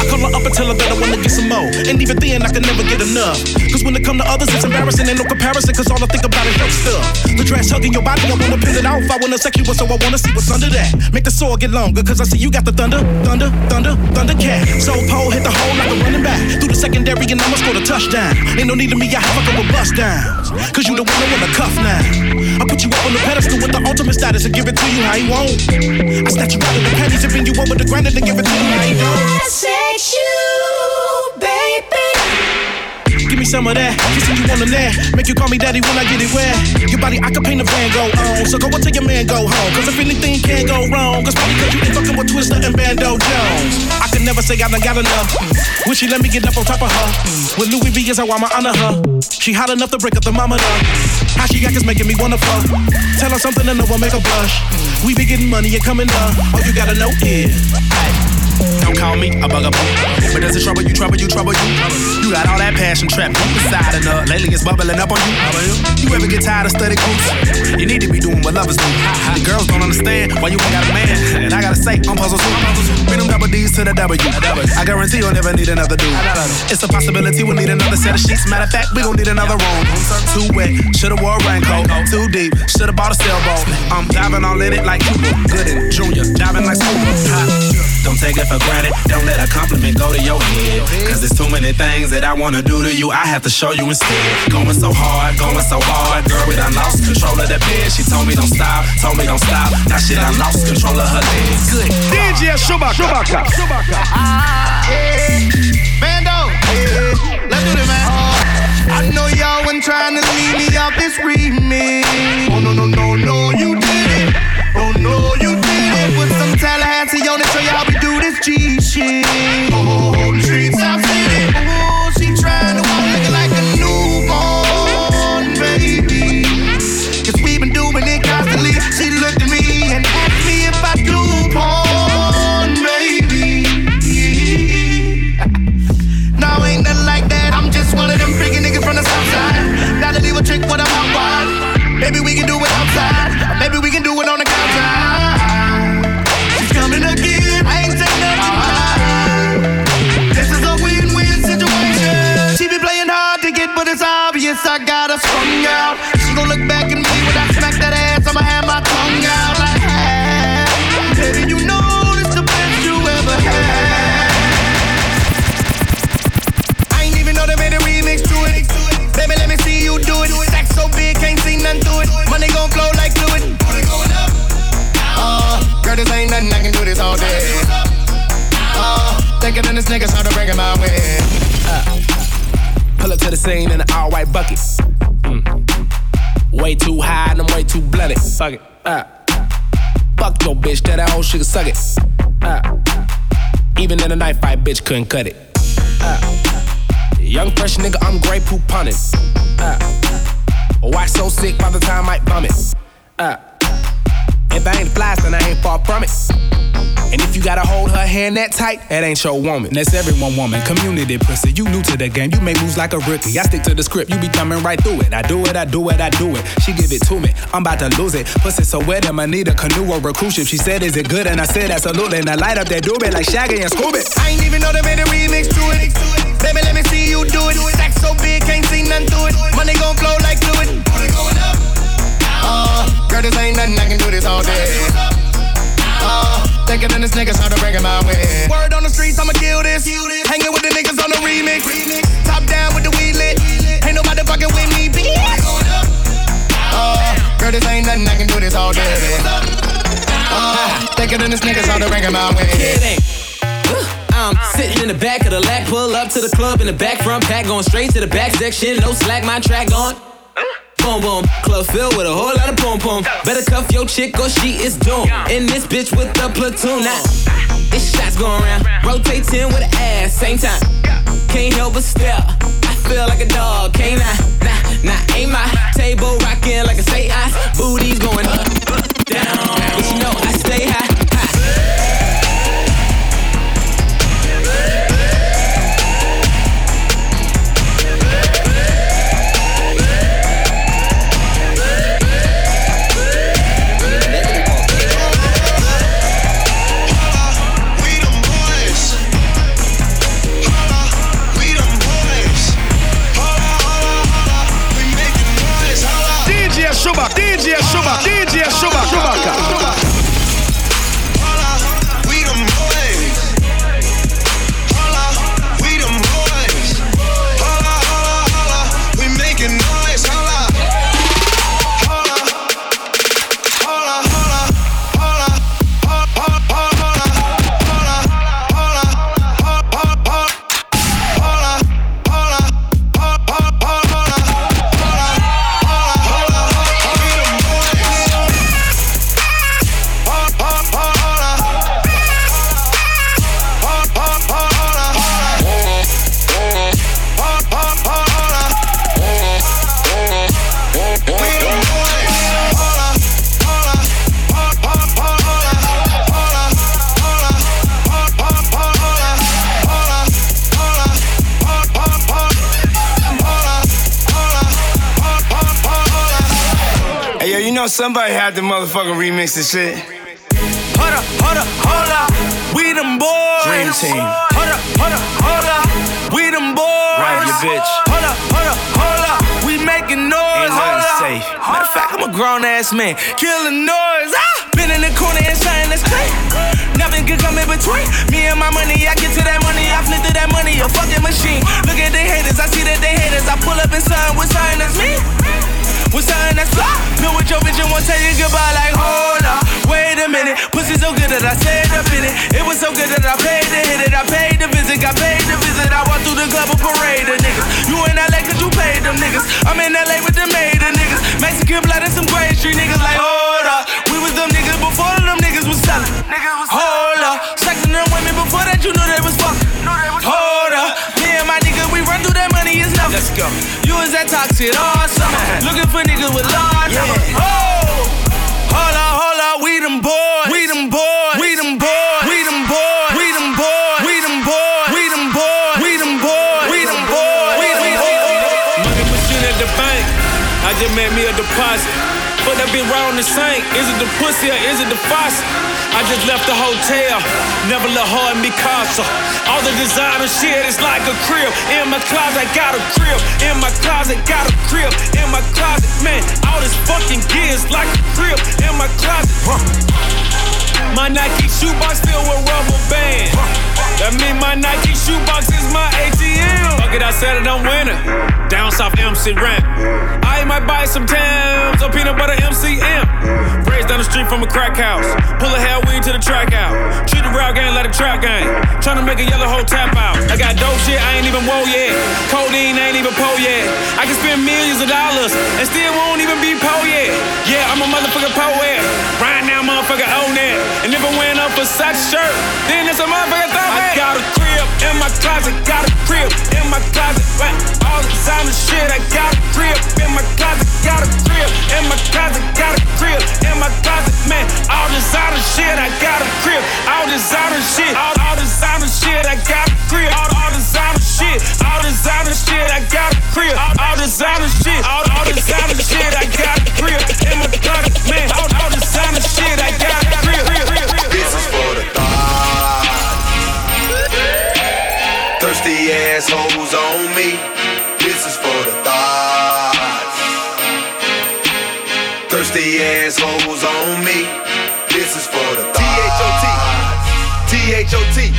I call her up and tell her that I wanna get some more. And even then, I can never get enough. Cause when it come to others, it's embarrassing, ain't no comparison. Cause all I think about is your stuff. The dress hugging your body, I wanna peel it off. I wanna sex you, so I wanna see what's under that. Make the sword get longer, cause I see you got the thunder, thunder, thunder, thunder cat. So pole hit the hole like a running back. Through the secondary, and I'ma score the touchdown. Ain't no need of me, I have a couple bust downs. Cause you the one I wanna cuff now. I put you up on the pedestal with the ultimate status and give it to you how you want. I snatch you out of the panties and bring you over the ground and give it to you how you want. Sex you, baby. Give me some of that, kissing you on the neck. Make you call me daddy when I get it wet. Your body, I can paint a Van Gogh on. So go and tell your man go home. Cause if anything can't go wrong, cause probably cause you ain't fucking with Twista and Bando Jonez. I can never say I done got enough. When she let me get up on top of her. With Louis V is how I'ma honor her. She hot enough to break up the mama. How she act is making me wanna fuck. Tell her something and know will make her blush. We be getting money and coming up. All you gotta know is. Don't call me a bugaboo. But does it trouble you, trouble you, trouble you? You got all that passion trapped inside and uh, lately it's bubbling up on you. You ever get tired of study groups? You need to be doing what lovers do. The girls don't understand why you ain't got a man. And I gotta say, I'm puzzled too. Bring them double D's to the W. I guarantee you'll never need another dude. It's a possibility we'll need another set of sheets. Matter of fact, we gon' need another room. Too wet, should've wore a raincoat. Too deep, should've bought a sailboat. I'm diving all in it like Cuba. Gooding Junior, diving like Scuba. Hot. Don't take it for granted. Don't let a compliment go to your head. Cause there's too many things that I wanna do to you. I have to show you instead. Going so hard, going so hard. Girl, we done lost control of the bed. She told me don't stop, told me don't stop. Now shit, I lost control of her legs. Good. DJ Chewbacca. Chewbacca. Ah. Bando, let's do this, man. Oh. I know y'all wasn't trying to leave me off this remix. Oh no no no Oh, she to walk like a newborn baby. Cause we been doing it constantly. She looked at me and asked me if I do porn, baby. Ain't nothing like that. I'm just one of them freaky niggas from the south side. Gotta leave a trick out. Maybe we can do this nigga, so to bring him my way. Uh, pull up to the scene in an all white bucket. Mm. Way too high and I'm way too bloody. Fuck it. Uh, fuck your bitch, that whole shit suck it. Uh, even in a knife fight, bitch couldn't cut it. Uh, young fresh nigga, I'm great poop punning. Uh, why so sick by the time I bum it? Uh, if I ain't fly, then I ain't far from it. And if you gotta hold her hand that tight, that ain't your woman. That's everyone woman, community pussy. You new to the game, you make moves like a rookie. I stick to the script, you be coming right through it. I do it, I do it, I do it. She give it to me, I'm about to lose it. Pussy so wet, I'ma need a canoe or a cruise ship. She said, Is it good? And I said, Absolutely. And I light up that doobie like Shaggy and Scooby. I ain't even know they made a remix to it. Baby, let me see you do it. Stack so big, can't see nothing to it. Money gon' flow like fluid. Uh, girl, this ain't nothing, I can do this all day. Uh, thicker than this nigga, so to bring him my way. Word on the streets, I'ma kill this. Hanging with the niggas on the remix. Top down with the weed lit. Ain't nobody fucking with me, bitch. Uh, girl, this ain't nothing, I can do this all day. Uh, thicker than this nigga, so to bring him my way. I'm sitting in the back of the lack, pull up to the club in the back front pack, going straight to the back section, no slack, my track on. Boom boom, club filled with a whole lot of boom boom. Better cuff your chick or she is doomed. In this bitch with the platoon now. It's shots going around, rotating with an ass, same time. Can't help but stare. I feel like a dog, can't I? Nah, nah, ain't my table rocking like a say ice. Booty's going up, down, but you know I stay high. Somebody had to motherfucking remix this shit. Hold up, hold up, hold up. We them boys. Dream team. Hold up, hold up, hold up. We them boys. Right, your bitch. Hold up, hold up, hold up. We making noise. Ain't nothing safe. Matter of fact, I'm a grown ass man. Killing noise. Ah! Been in the corner and saying that's crazy. Nothing could come in between me and my money. I get to that money, I flip to that money, a fucking machine. Look at the haters, I see that they haters. I pull up and sign with sign that's me with something that's fly. Been with your bitch and won't tell you goodbye like, hold up, wait a minute. Pussy so good that I stayed up in it. It was so good that I paid to hit it. I paid to visit, got paid to visit. I walked through the club a parade of niggas. You in LA cause you paid them niggas. I'm in LA with the maid of niggas. Mexican blood and some Gray Street niggas like, hold up. We was them niggas before them niggas was selling. Hold up. Sexing them women before that you knew they was Let's go. You was that toxic all summer. Looking for niggas with large yeah. Oh! Hold up, hold up, we them boys. We them boys. We them boys. We them boys. We them boys. We them boys. We them boys. We them boys. We them boys. We them boys. Money machine at the bank. I just made me a deposit. But that be wrong the same. Is it the pussy or is it the faucet? I just left the hotel, never let her in me casa. All the designer shit is like a crib. In my closet, got a crib. In my closet, got a crib. In my closet, man, all this fucking gear is like a crib. In my closet, huh. My Nike shoebox filled with rubber band. That mean my Nike shoebox is my ATM. Fuck it, I said it, I'm winning. Down south MC rent. I might buy some Tams or peanut butter MCM. Raised down the street from a crack house. Pull a hell weed to the track out. Treat the rap game like a trap game. Tryna make a yellow hole tap out. I got dope shit, I ain't even woe yet. Codeine ain't even po yet. I can spend millions of dollars and still won't even be po yet. Yeah, I'm a motherfucking poet. Right now, motherfucker own it. And if I went up for such shirt, then it's a motherfucker throw I got a crib in my closet, got a crib in my closet. Right? All the designer shit, I got a crib in my closet, got a crib in my closet, got a crib in my closet, man. All designer shit, I got a crib. All designer shit, all, all designer shit, I got a crib. All, all designer shit, all designer shit, I got a crib. All, all designer shit, all, all designer shit, I got a crib in my closet, man. All, all designer shit, I got assholes on me. This is for the. T-H-O-T.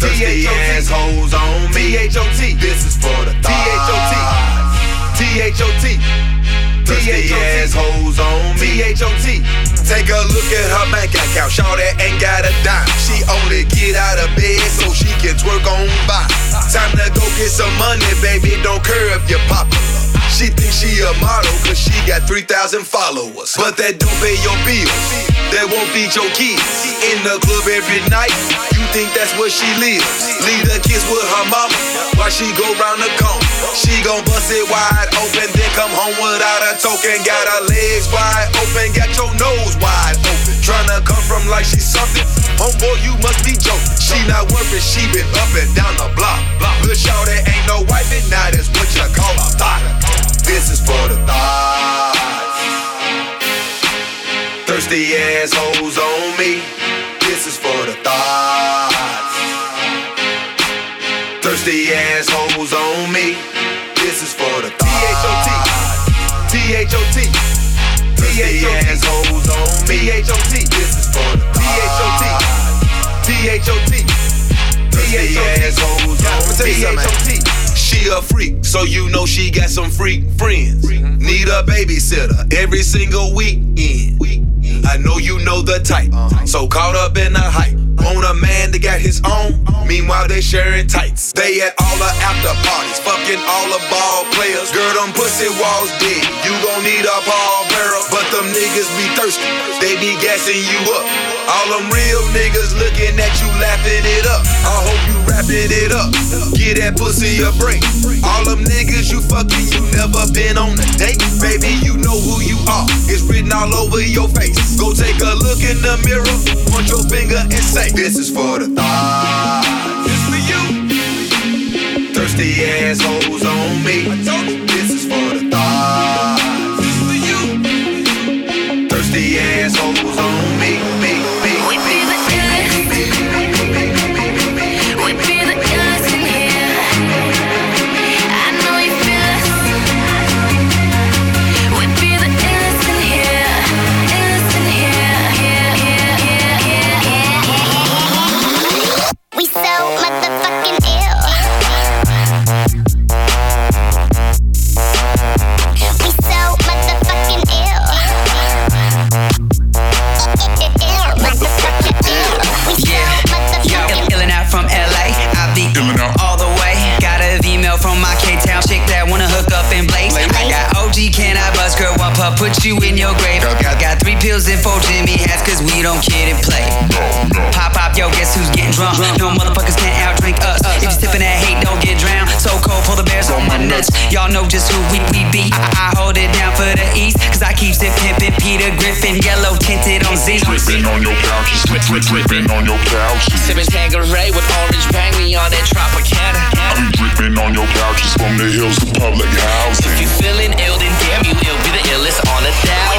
Thirsty assholes on me. T-H-O-T. This is for the. T-H-O-T. Thirsty assholes on me. T-H-O-T. Take a look at her bank account. Shawty ain't got a dime. She only get out of bed so she can twerk on by. Time to go get some money, baby. Don't care if you're popular. She thinks she a model cause she got 3,000 followers. But that don't pay your bills. That won't feed your kids. In the club every night. You think that's where she lives. Leave the kids with her mama while she go round the corner. She gon' bust it wide open, then come home without a token. Got her legs wide open, got your nose wide open. Tryna come from like she's something. Homeboy, you must be joking. She not worried, she been up and down the block. Good shorty ain't no wifey, now that's what you call a. This is for the thoughts. Thirsty assholes on me. This is for the thoughts. Thirsty assholes on me. This is for the thoughts. T-H-O-T. Thirsty assholes on me. T-H-O-T. This is for the thoughts. T-H-O-T. Thirsty assholes on me. T-H-O-T. She a freak, so you know she got some freak friends. Mm-hmm. Need a babysitter every single weekend. I know you know the type, uh-huh. so caught up in the hype. Want a man that got his own, meanwhile they sharing tights. They at all the after parties, fucking all the ball players. Girl, them pussy walls dead, you gon' need a ball barrel. But them niggas be thirsty, they be gassing you up. All them real niggas looking at you laughing it up. I hope you wrapping it up. Get that pussy a break. All them niggas you fucking, you never been on a date. Baby, you know who you are. It's written all over your face. Go take a look in the mirror, point your finger and say, This is for the thoughts. This for you. Thirsty assholes on me. This is for the thoughts. This for you. Thirsty assholes on me, hats, cause we don't kid and play. Pop, pop, yo, guess who's getting drunk? No motherfuckers can't outdrink us. If you sippin' that hate, don't get drowned. So cold, pull the bears on my nuts. Y'all know just who we, we be. I, I hold it down for the East, cause I keep it pimpin' Peter Griffin, yellow tinted on Z. Dripping on your couch, drip, drip, dripping on your couch. Sipping Tanqueray with orange bang, we on that Tropicana. I'm dripping on your couches from the hills to public housing. If you feeling ill, then damn you ill. Be the illest on a thousand.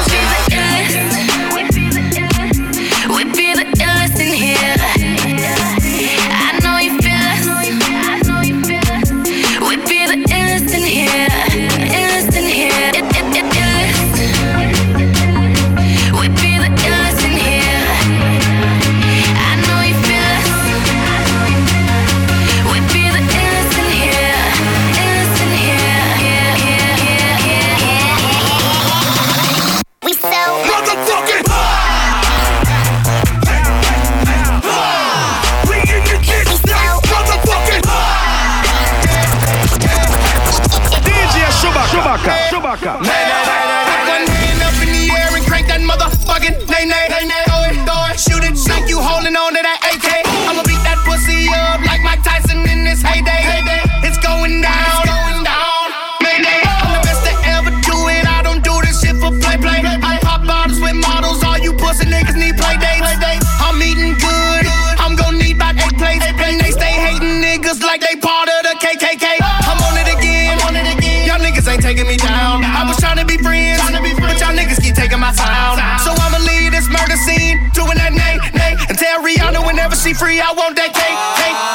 Free, I want that cake, cake.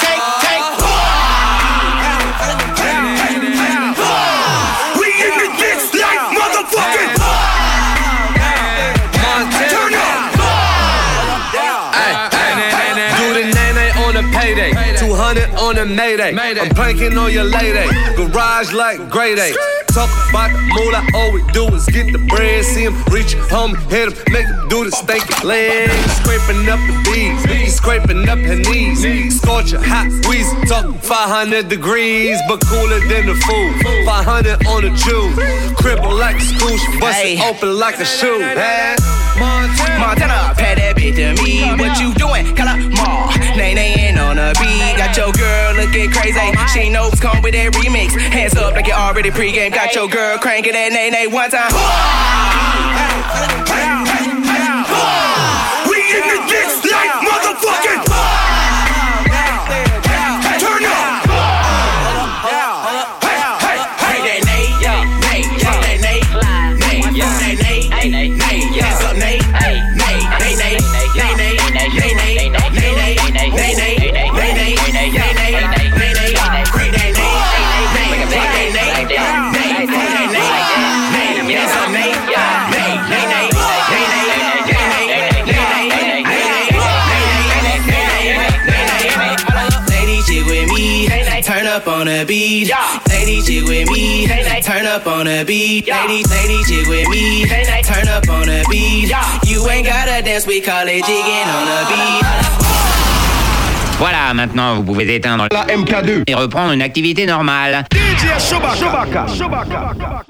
200 on a mayday. I'm planking on your lady. Garage like grade A. Talk about the moolah, all we do is get the bread. See him reach, home, hit him, make him do the stanky leg. Scraping up the bees, he's scraping up her knees. Scorcher, hot wheeze, talk 500 degrees, but cooler than the food. 500 on the Jew, cripple like a school, she bust it open like a shoe. Hey. Montana, pat that bitch to me. What you doing? Call up Ma. Nay, nay, on the beat. Got your girl looking crazy. Oh, she knows come with that remix. Hands up like you already pregame. Got your girl cranking that nay, nay one time. We in the dicks like motherfucking. The beat. Lady chick with me, turn up on the beat. Lady, lady chick with me, turn up on the beat. You ain't gotta dance, we call it jigging on the beat. Voilà, maintenant vous pouvez éteindre la MK2 et reprendre une activité normale. DJ Chewbacca. Chewbacca. Chewbacca.